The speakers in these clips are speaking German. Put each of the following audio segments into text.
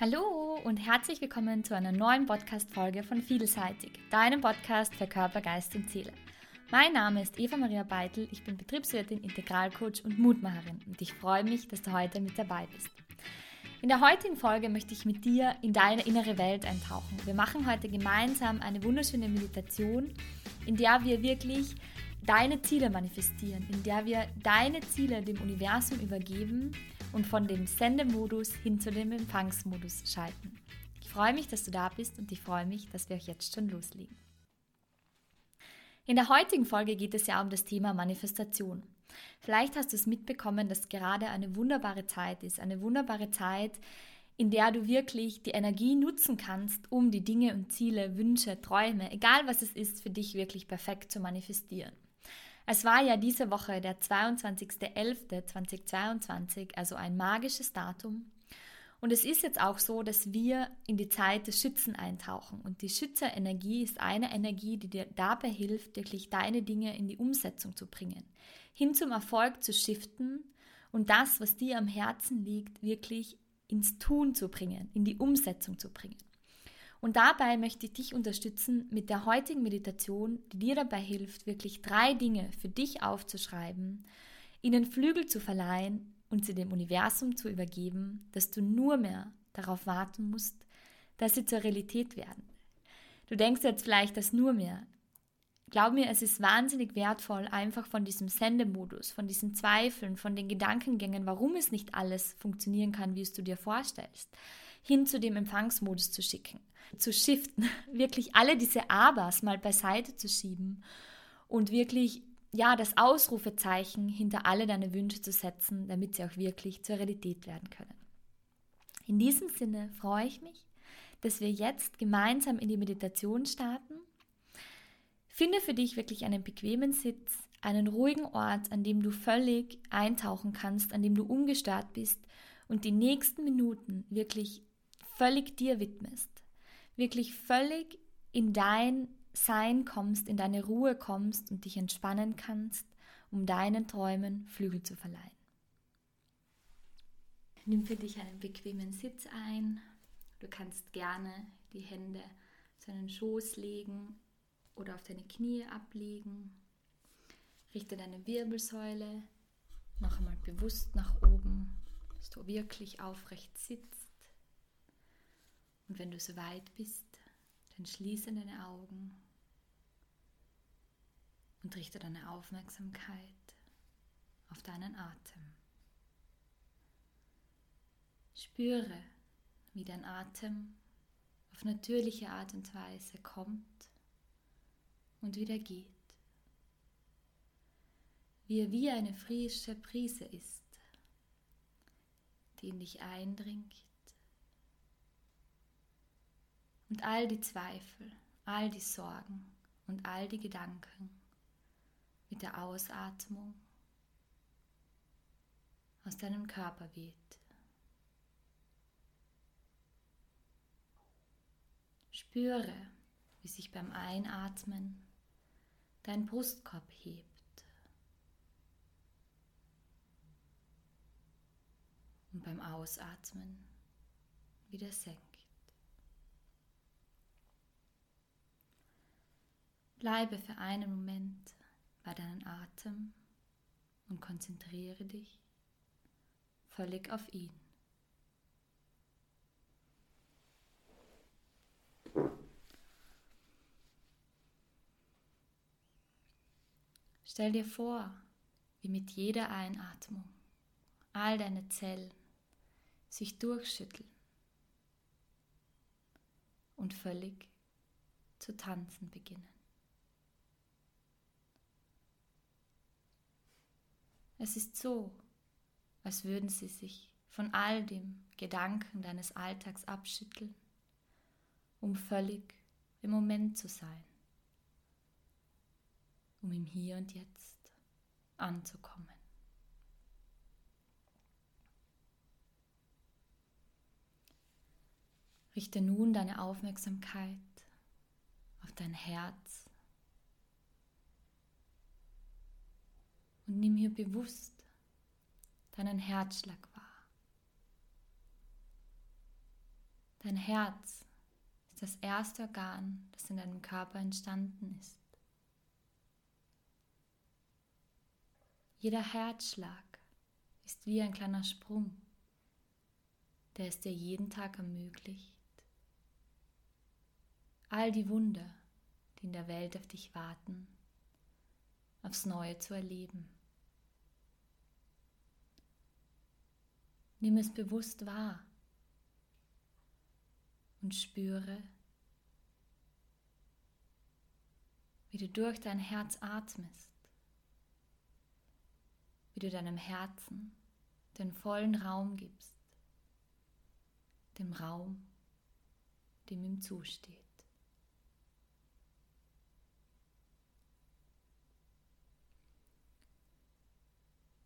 Hallo und herzlich willkommen zu einer neuen Podcast-Folge von Vielseitig, deinem Podcast für Körper, Geist und Seele. Mein Name ist Eva Maria Beitel, ich bin Betriebswirtin, Integralcoach und Mutmacherin und ich freue mich, dass du heute mit dabei bist. In der heutigen Folge möchte ich mit dir in deine innere Welt eintauchen. Wir machen heute gemeinsam eine wunderschöne Meditation, in der wir wirklich deine Ziele manifestieren, in der wir deine Ziele dem Universum übergeben und von dem Sendemodus hin zu dem Empfangsmodus schalten. Ich freue mich, dass du da bist und ich freue mich, dass wir auch jetzt schon loslegen. In der heutigen Folge geht es ja um das Thema Manifestation. Vielleicht hast du es mitbekommen, dass gerade eine wunderbare Zeit ist, eine wunderbare Zeit, in der du wirklich die Energie nutzen kannst, um die Dinge und Ziele, Wünsche, Träume, egal was es ist, für dich wirklich perfekt zu manifestieren. Es war ja diese Woche der 22.11.2022, also ein magisches Datum. Und es ist jetzt auch so, dass wir in die Zeit des Schützen eintauchen. Und die Schützerenergie ist eine Energie, die dir dabei hilft, wirklich deine Dinge in die Umsetzung zu bringen, hin zum Erfolg zu shiften und das, was dir am Herzen liegt, wirklich ins Tun zu bringen, in die Umsetzung zu bringen. Und dabei möchte ich dich unterstützen mit der heutigen Meditation, die dir dabei hilft, wirklich drei Dinge für dich aufzuschreiben, ihnen Flügel zu verleihen und sie dem Universum zu übergeben, dass du nur mehr darauf warten musst, dass sie zur Realität werden. Du denkst jetzt vielleicht das nur mehr. Glaub mir, es ist wahnsinnig wertvoll, einfach von diesem Sendemodus, von diesen Zweifeln, von den Gedankengängen, warum es nicht alles funktionieren kann, wie es du dir vorstellst, hin zu dem Empfangsmodus zu schicken, zu shiften, wirklich alle diese Abers mal beiseite zu schieben und wirklich ja, das Ausrufezeichen hinter alle deine Wünsche zu setzen, damit sie auch wirklich zur Realität werden können. In diesem Sinne freue ich mich, dass wir jetzt gemeinsam in die Meditation starten. Finde für dich wirklich einen bequemen Sitz, einen ruhigen Ort, an dem du völlig eintauchen kannst, an dem du ungestört bist und die nächsten Minuten wirklich völlig dir widmest, wirklich völlig in dein Sein kommst, in deine Ruhe kommst und dich entspannen kannst, um deinen Träumen Flügel zu verleihen. Nimm für dich einen bequemen Sitz ein. Du kannst gerne die Hände auf deinen Schoß legen oder auf deine Knie ablegen. Richte deine Wirbelsäule noch einmal bewusst nach oben, dass du wirklich aufrecht sitzt. Und wenn du soweit bist, dann schließe deine Augen und richte deine Aufmerksamkeit auf deinen Atem. Spüre, wie dein Atem auf natürliche Art und Weise kommt und wieder geht. Wie er wie eine frische Prise ist, die in dich eindringt und all die Zweifel, all die Sorgen und all die Gedanken mit der Ausatmung aus deinem Körper weht. Spüre, wie sich beim Einatmen dein Brustkorb hebt. Und beim Ausatmen wieder senkt. Bleibe für einen Moment bei deinem Atem und konzentriere dich völlig auf ihn. Stell dir vor, wie mit jeder Einatmung all deine Zellen sich durchschütteln und völlig zu tanzen beginnen. Es ist so, als würden sie sich von all dem Gedanken deines Alltags abschütteln, um völlig im Moment zu sein, um im Hier und Jetzt anzukommen. Richte nun deine Aufmerksamkeit auf dein Herz und nimm hier bewusst deinen Herzschlag wahr. Dein Herz ist das erste Organ, das in deinem Körper entstanden ist. Jeder Herzschlag ist wie ein kleiner Sprung, der es dir jeden Tag ermöglicht, all die Wunder, die in der Welt auf dich warten, aufs Neue zu erleben. Nimm es bewusst wahr und spüre, wie du durch dein Herz atmest, wie du deinem Herzen den vollen Raum gibst, dem Raum, dem ihm zusteht.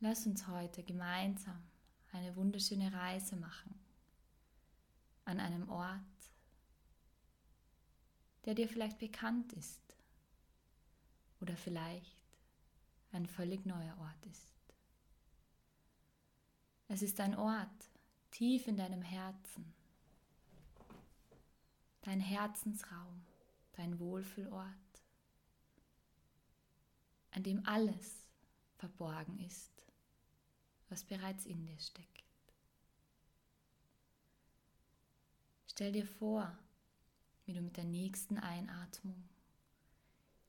Lass uns heute gemeinsam eine wunderschöne Reise machen an einem Ort, der dir vielleicht bekannt ist oder vielleicht ein völlig neuer Ort ist. Es ist ein Ort tief in deinem Herzen, dein Herzensraum, dein Wohlfühlort, an dem alles verborgen ist, was bereits in dir steckt. Stell dir vor, wie du mit der nächsten Einatmung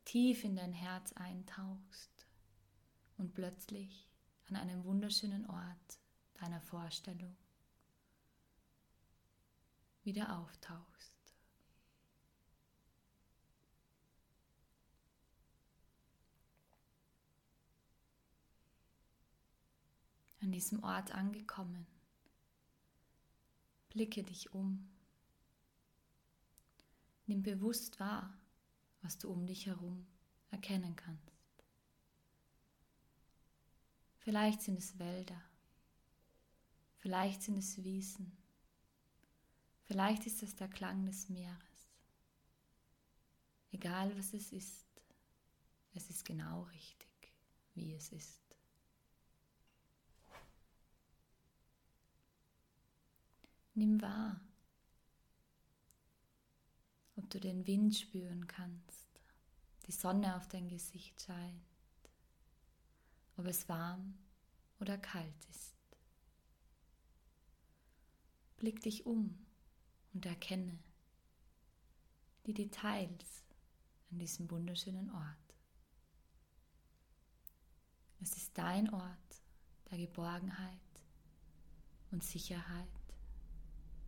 tief in dein Herz eintauchst und plötzlich an einem wunderschönen Ort deiner Vorstellung wieder auftauchst. An diesem Ort angekommen, blicke dich um Nimm bewusst wahr, was du um dich herum erkennen kannst. Vielleicht sind es Wälder, vielleicht sind es Wiesen, vielleicht ist es der Klang des Meeres. Egal was es ist, es ist genau richtig, wie es ist. Nimm wahr, ob du den Wind spüren kannst, die Sonne auf dein Gesicht scheint, ob es warm oder kalt ist. Blick dich um und erkenne die Details an diesem wunderschönen Ort. Es ist dein Ort der Geborgenheit und Sicherheit,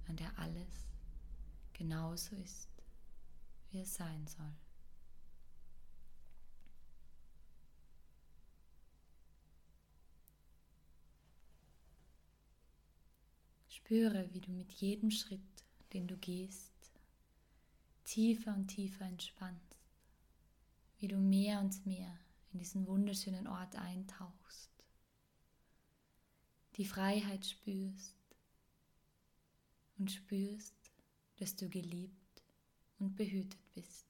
an der alles genauso ist, wie es sein soll. Spüre, wie du mit jedem Schritt, den du gehst, tiefer und tiefer entspannst, wie du mehr und mehr in diesen wunderschönen Ort eintauchst, die Freiheit spürst und spürst, dass du geliebt und behütet bist.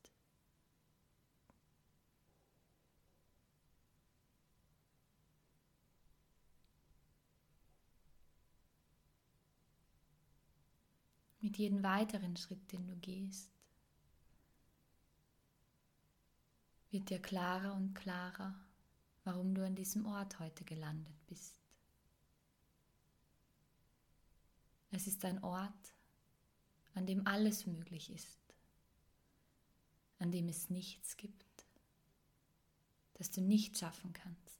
Mit jedem weiteren Schritt, den du gehst, wird dir klarer und klarer, warum du an diesem Ort heute gelandet bist. Es ist ein Ort, an dem alles möglich ist an dem es nichts gibt, das du nicht schaffen kannst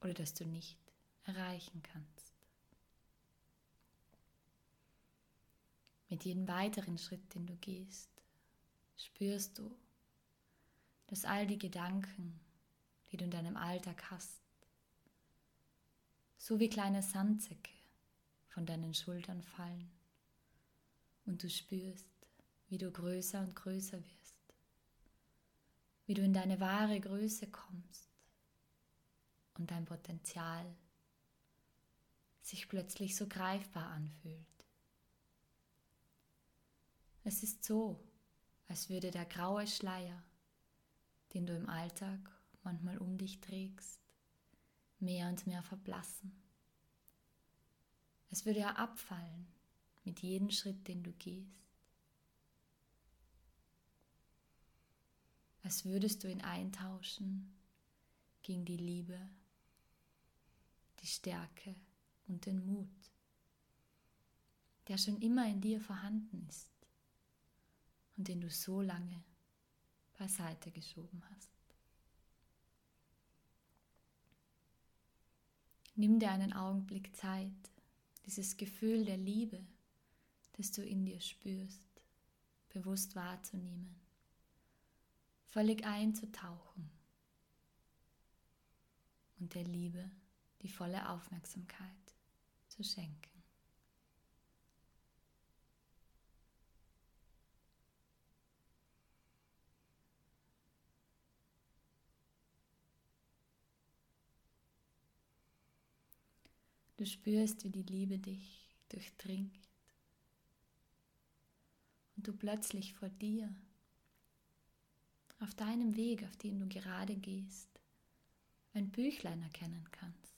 oder das du nicht erreichen kannst. Mit jedem weiteren Schritt, den du gehst, spürst du, dass all die Gedanken, die du in deinem Alltag hast, so wie kleine Sandsäcke von deinen Schultern fallen und du spürst, wie du größer und größer wirst, wie du in deine wahre Größe kommst und dein Potenzial sich plötzlich so greifbar anfühlt. Es ist so, als würde der graue Schleier, den du im Alltag manchmal um dich trägst, mehr und mehr verblassen. Es würde er abfallen mit jedem Schritt, den du gehst. Als würdest du ihn eintauschen gegen die Liebe, die Stärke und den Mut, der schon immer in dir vorhanden ist und den du so lange beiseite geschoben hast. Nimm dir einen Augenblick Zeit, dieses Gefühl der Liebe, das du in dir spürst, bewusst wahrzunehmen, völlig einzutauchen und der Liebe die volle Aufmerksamkeit zu schenken. Du spürst, wie die Liebe dich durchdringt und du plötzlich vor dir, auf deinem Weg, auf dem du gerade gehst, ein Büchlein erkennen kannst.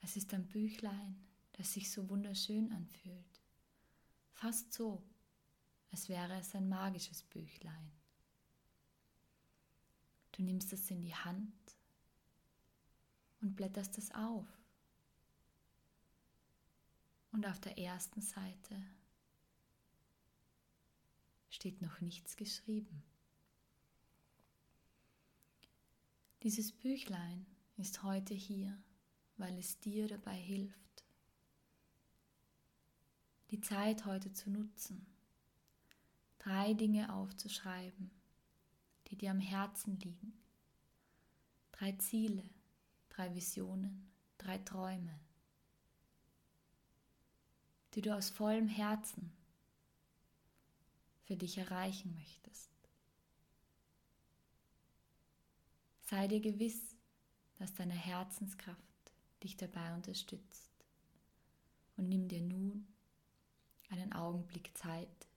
Es ist ein Büchlein, das sich so wunderschön anfühlt, fast so, als wäre es ein magisches Büchlein. Du nimmst es in die Hand und blätterst es auf. Und auf der ersten Seite steht noch nichts geschrieben. Dieses Büchlein ist heute hier, weil es dir dabei hilft, die Zeit heute zu nutzen, drei Dinge aufzuschreiben, die dir am Herzen liegen, drei Ziele, drei Visionen, drei Träume, die du aus vollem Herzen für dich erreichen möchtest. Sei dir gewiss, dass deine Herzenskraft dich dabei unterstützt und nimm dir nun einen Augenblick Zeit,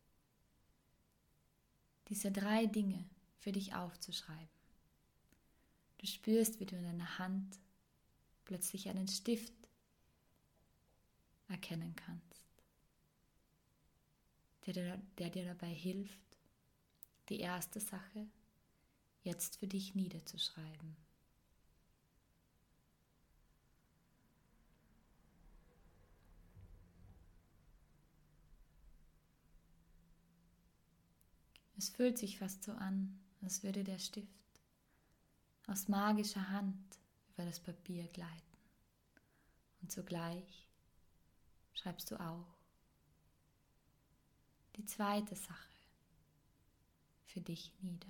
diese drei Dinge für dich aufzuschreiben. Du spürst, wie du in deiner Hand plötzlich einen Stift erkennen kannst, der, der dir dabei hilft, die erste Sache jetzt für dich niederzuschreiben. Es fühlt sich fast so an, als würde der Stift aus magischer Hand über das Papier gleiten. Und zugleich schreibst du auch die zweite Sache für dich nieder.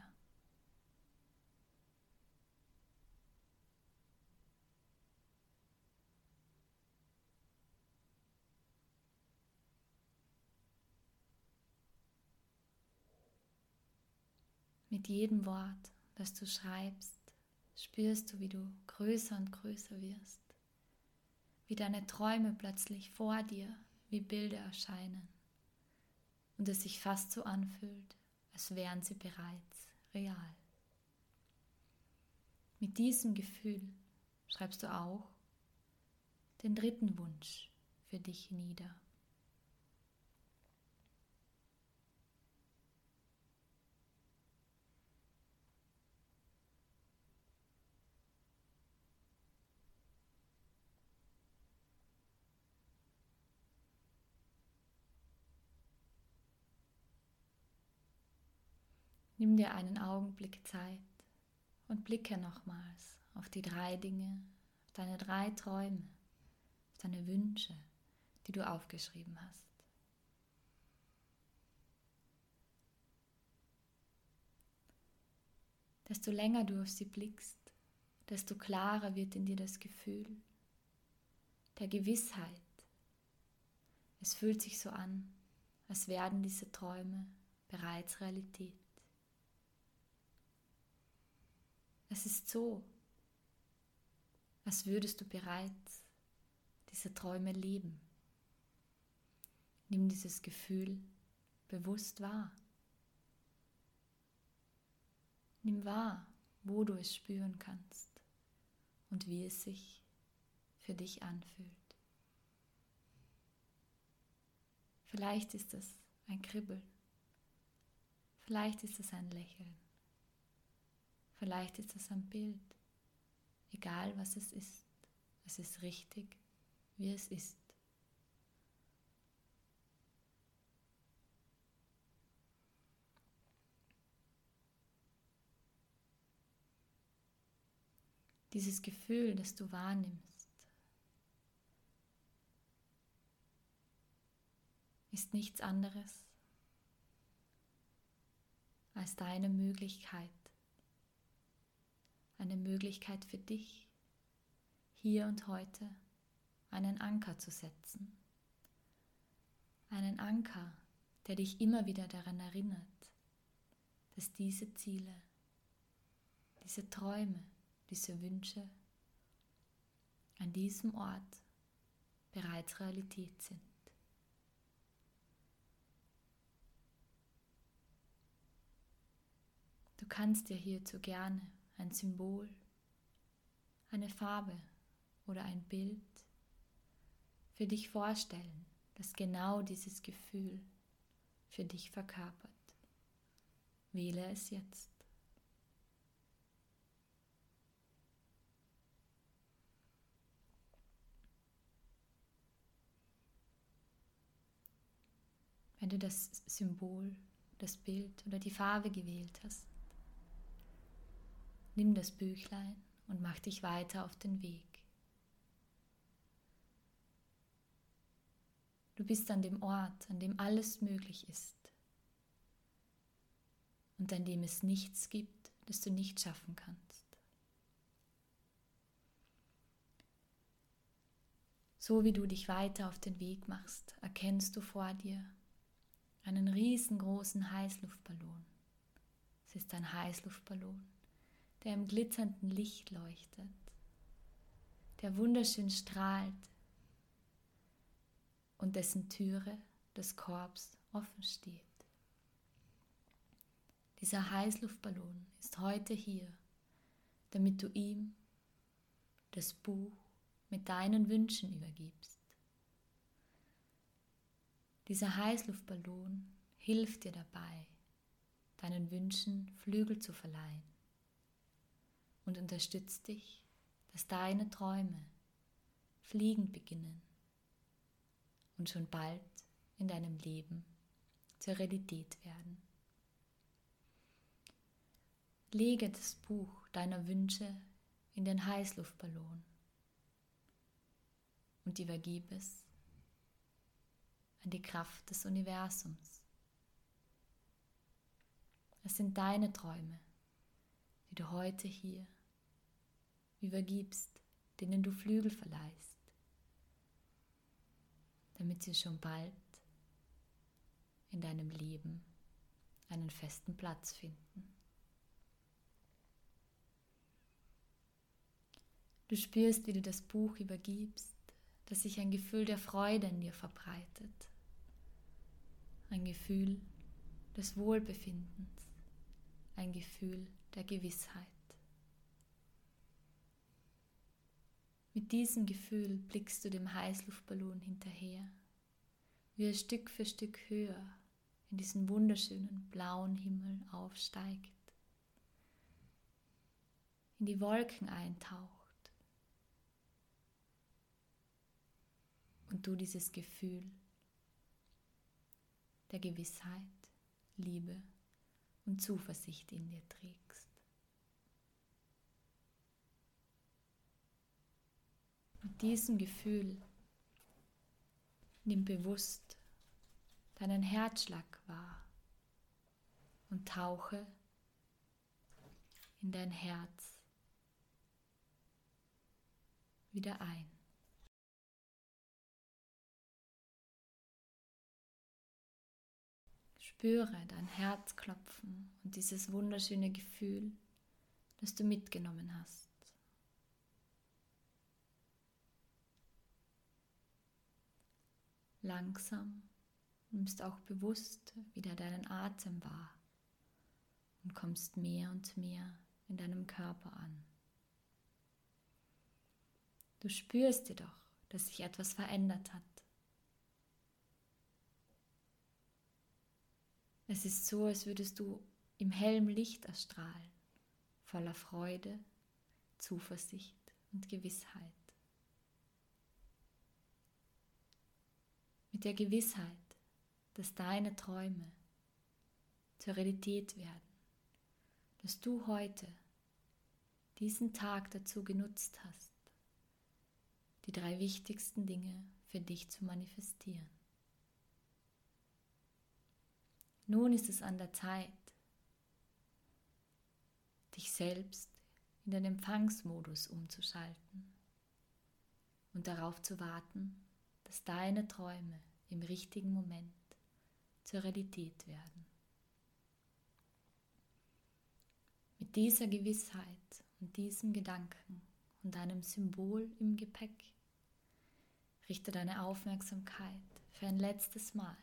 Mit jedem Wort, das du schreibst, spürst du, wie du größer und größer wirst, wie deine Träume plötzlich vor dir wie Bilder erscheinen und es sich fast so anfühlt, als wären sie bereits real. Mit diesem Gefühl schreibst du auch den dritten Wunsch für dich nieder. Nimm dir einen Augenblick Zeit und blicke nochmals auf die drei Dinge, auf deine drei Träume, auf deine Wünsche, die du aufgeschrieben hast. Desto länger du auf sie blickst, desto klarer wird in dir das Gefühl der Gewissheit. Es fühlt sich so an, als werden diese Träume bereits Realität. Es ist so, als würdest du bereits diese Träume leben. Nimm dieses Gefühl bewusst wahr. Nimm wahr, wo du es spüren kannst und wie es sich für dich anfühlt. Vielleicht ist es ein Kribbeln. Vielleicht ist es ein Lächeln. Vielleicht ist es ein Bild. Egal was es ist, es ist richtig, wie es ist. Dieses Gefühl, das du wahrnimmst, ist nichts anderes als deine Möglichkeit, eine Möglichkeit für dich, hier und heute einen Anker zu setzen. Einen Anker, der dich immer wieder daran erinnert, dass diese Ziele, diese Träume, diese Wünsche an diesem Ort bereits Realität sind. Du kannst dir hierzu gerne ein Symbol, eine Farbe oder ein Bild für dich vorstellen, das genau dieses Gefühl für dich verkörpert. Wähle es jetzt. Wenn du das Symbol, das Bild oder die Farbe gewählt hast, nimm das Büchlein und mach dich weiter auf den Weg. Du bist an dem Ort, an dem alles möglich ist und an dem es nichts gibt, das du nicht schaffen kannst. So wie du dich weiter auf den Weg machst, erkennst du vor dir einen riesengroßen Heißluftballon. Es ist ein Heißluftballon, der im glitzernden Licht leuchtet, der wunderschön strahlt und dessen Türe des Korbs offen steht. Dieser Heißluftballon ist heute hier, damit du ihm das Buch mit deinen Wünschen übergibst. Dieser Heißluftballon hilft dir dabei, deinen Wünschen Flügel zu verleihen und unterstützt dich, dass deine Träume fliegend beginnen und schon bald in deinem Leben zur Realität werden. Lege das Buch deiner Wünsche in den Heißluftballon und übergib es an die Kraft des Universums. Es sind deine Träume, die du heute hier übergibst, denen du Flügel verleihst damit sie schon bald in deinem Leben einen festen Platz finden. Du spürst, wie du das Buch übergibst, dass sich ein Gefühl der Freude in dir verbreitet, ein Gefühl des Wohlbefindens, ein Gefühl der Gewissheit. Mit diesem Gefühl blickst du dem Heißluftballon hinterher, wie er Stück für Stück höher in diesen wunderschönen blauen Himmel aufsteigt, in die Wolken eintaucht. Und du dieses Gefühl der Gewissheit, Liebe und Zuversicht in dir trägst. Diesem Gefühl nimm bewusst deinen Herzschlag wahr und tauche in dein Herz wieder ein. Spüre dein Herz klopfen und dieses wunderschöne Gefühl, das du mitgenommen hast. Langsam nimmst auch bewusst wieder deinen Atem wahr und kommst mehr und mehr in deinem Körper an. Du spürst jedoch, dass sich etwas verändert hat. Es ist so, als würdest du im hellen Licht erstrahlen, voller Freude, Zuversicht und Gewissheit. Der Gewissheit, dass deine Träume zur Realität werden, dass du heute diesen Tag dazu genutzt hast, die drei wichtigsten Dinge für dich zu manifestieren. Nun ist es an der Zeit, dich selbst in den Empfangsmodus umzuschalten und darauf zu warten, dass deine Träume im richtigen Moment zur Realität werden. Mit dieser Gewissheit und diesem Gedanken und einem Symbol im Gepäck richte deine Aufmerksamkeit für ein letztes Mal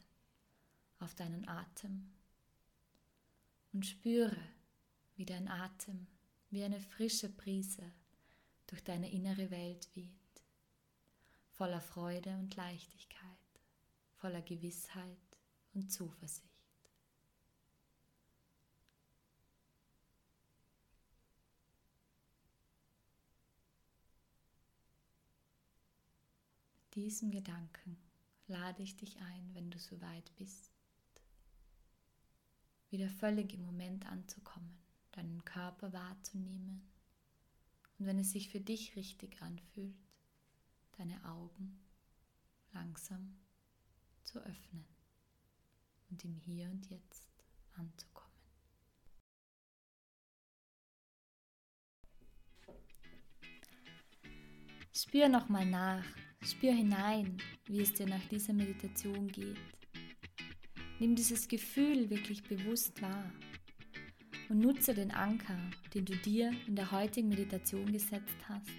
auf deinen Atem und spüre, wie dein Atem wie eine frische Brise durch deine innere Welt weht, voller Freude und Leichtigkeit, voller Gewissheit und Zuversicht. Mit diesem Gedanken lade ich dich ein, wenn du soweit bist, wieder völlig im Moment anzukommen deinen Körper wahrzunehmen und wenn es sich für dich richtig anfühlt, deine Augen langsam zu öffnen und im Hier und Jetzt anzukommen. Spür nochmal nach, spür hinein, wie es dir nach dieser Meditation geht. Nimm dieses Gefühl wirklich bewusst wahr und nutze den Anker, den du dir in der heutigen Meditation gesetzt hast,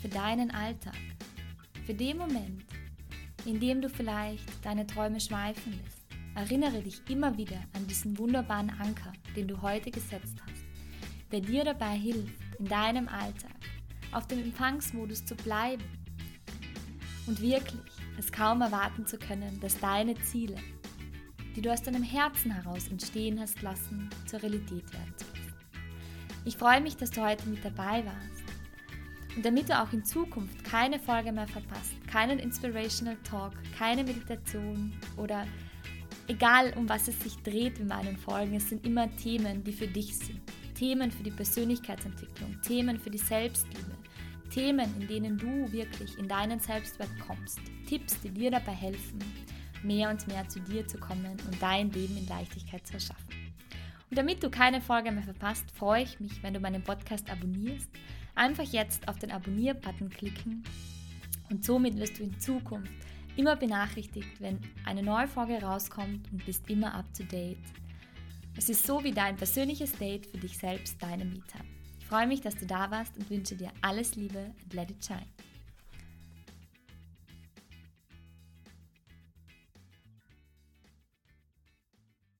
für deinen Alltag, für den Moment, in dem du vielleicht deine Träume schweifen lässt. Erinnere dich immer wieder an diesen wunderbaren Anker, den du heute gesetzt hast, der dir dabei hilft, in deinem Alltag auf dem Empfangsmodus zu bleiben und wirklich es kaum erwarten zu können, dass deine Ziele die du aus deinem Herzen heraus entstehen hast lassen, zur Realität werden. Ich freue mich, dass du heute mit dabei warst. Und damit du auch in Zukunft keine Folge mehr verpasst, keinen Inspirational Talk, keine Meditation oder egal um was es sich dreht in meinen Folgen, es sind immer Themen, die für dich sind. Themen für die Persönlichkeitsentwicklung, Themen für die Selbstliebe, Themen, in denen du wirklich in deinen Selbstwert kommst, Tipps, die dir dabei helfen, mehr und mehr zu dir zu kommen und dein Leben in Leichtigkeit zu erschaffen. Und damit du keine Folge mehr verpasst, freue ich mich, wenn du meinen Podcast abonnierst. Einfach jetzt auf den Abonnier-Button klicken und somit wirst du in Zukunft immer benachrichtigt, wenn eine neue Folge rauskommt und bist immer up to date. Es ist so wie dein persönliches Date für dich selbst, deine Mieter. Ich freue mich, dass du da warst und wünsche dir alles Liebe und let it shine.